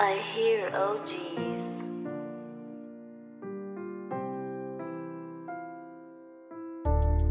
I hear oh, OGs. I